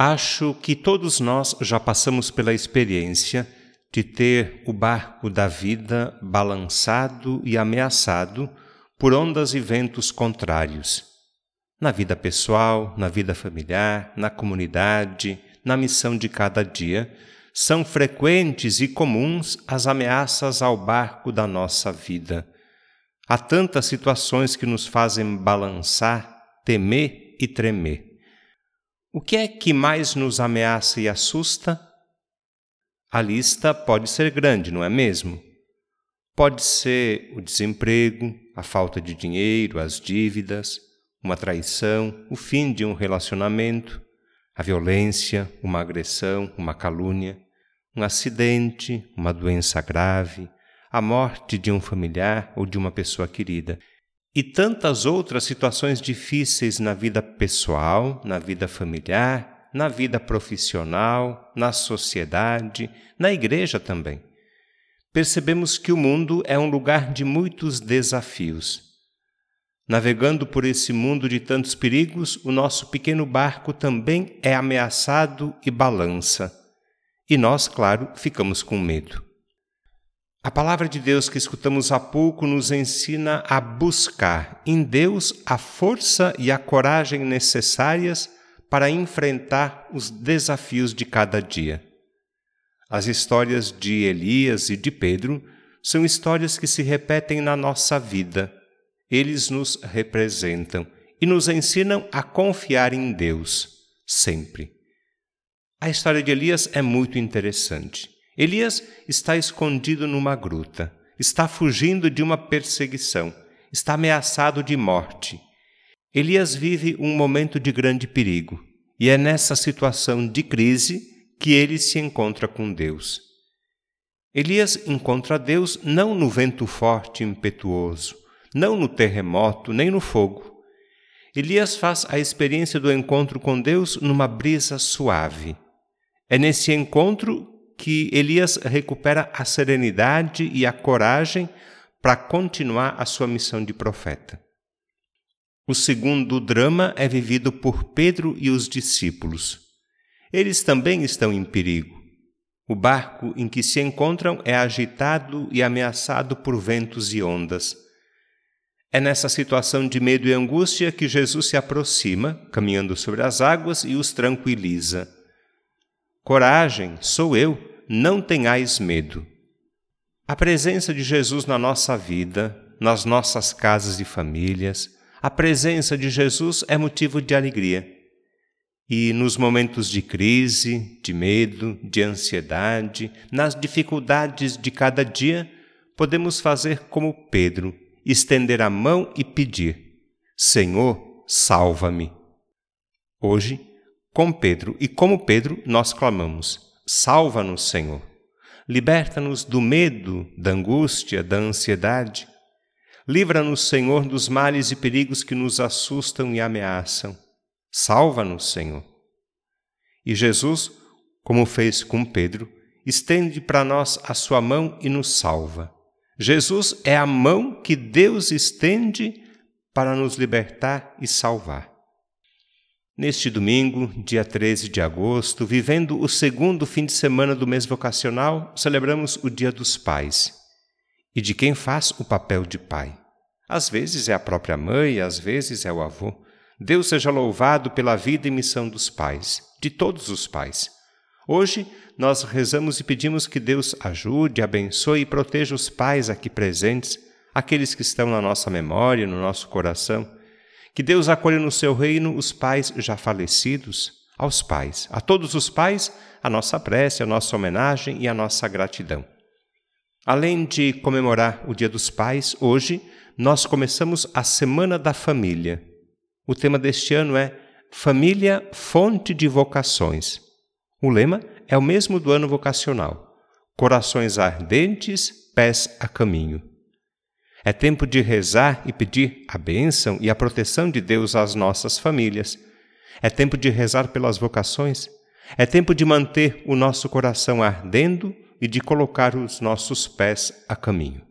Acho que todos nós já passamos pela experiência de ter o barco da vida balançado e ameaçado por ondas e ventos contrários. Na vida pessoal, na vida familiar, na comunidade, na missão de cada dia, são frequentes e comuns as ameaças ao barco da nossa vida. Há tantas situações que nos fazem balançar, temer e tremer. O que é que mais nos ameaça e assusta? A lista pode ser grande, não é mesmo? Pode ser o desemprego, a falta de dinheiro, as dívidas, uma traição, o fim de um relacionamento, a violência, uma agressão, uma calúnia, um acidente, uma doença grave, a morte de um familiar ou de uma pessoa querida e tantas outras situações difíceis na vida pessoal, na vida familiar, na vida profissional, na sociedade, na igreja também. Percebemos que o mundo é um lugar de muitos desafios. Navegando por esse mundo de tantos perigos, o nosso pequeno barco também é ameaçado e balança. E nós, claro, ficamos com medo. A palavra de Deus que escutamos há pouco nos ensina a buscar em Deus a força e a coragem necessárias para enfrentar os desafios de cada dia. As histórias de Elias e de Pedro são histórias que se repetem na nossa vida. Eles nos representam e nos ensinam a confiar em Deus, sempre. A história de Elias é muito interessante. Elias está escondido numa gruta, está fugindo de uma perseguição, está ameaçado de morte. Elias vive um momento de grande perigo e é nessa situação de crise que ele se encontra com Deus. Elias encontra Deus não no vento forte e impetuoso, não no terremoto, nem no fogo. Elias faz a experiência do encontro com Deus numa brisa suave. É nesse encontro que Elias recupera a serenidade e a coragem para continuar a sua missão de profeta. O segundo drama é vivido por Pedro e os discípulos. Eles também estão em perigo. O barco em que se encontram é agitado e ameaçado por ventos e ondas. É nessa situação de medo e angústia que Jesus se aproxima, caminhando sobre as águas, e os tranquiliza. Coragem, sou eu, não tenhais medo. A presença de Jesus na nossa vida, nas nossas casas e famílias, a presença de Jesus é motivo de alegria. E nos momentos de crise, de medo, de ansiedade, nas dificuldades de cada dia, podemos fazer como Pedro, estender a mão e pedir: Senhor, salva-me. Hoje, com Pedro e como Pedro, nós clamamos: Salva-nos, Senhor. Liberta-nos do medo, da angústia, da ansiedade. Livra-nos, Senhor, dos males e perigos que nos assustam e ameaçam. Salva-nos, Senhor. E Jesus, como fez com Pedro, estende para nós a sua mão e nos salva. Jesus é a mão que Deus estende para nos libertar e salvar. Neste domingo, dia 13 de agosto, vivendo o segundo fim de semana do mês vocacional, celebramos o Dia dos Pais e de quem faz o papel de pai. Às vezes é a própria mãe, às vezes é o avô. Deus seja louvado pela vida e missão dos pais, de todos os pais. Hoje nós rezamos e pedimos que Deus ajude, abençoe e proteja os pais aqui presentes, aqueles que estão na nossa memória, no nosso coração que Deus acolha no seu reino os pais já falecidos, aos pais, a todos os pais, a nossa prece, a nossa homenagem e a nossa gratidão. Além de comemorar o Dia dos Pais, hoje nós começamos a Semana da Família. O tema deste ano é Família, fonte de vocações. O lema é o mesmo do ano vocacional: Corações ardentes, pés a caminho. É tempo de rezar e pedir a bênção e a proteção de Deus às nossas famílias. É tempo de rezar pelas vocações. É tempo de manter o nosso coração ardendo e de colocar os nossos pés a caminho.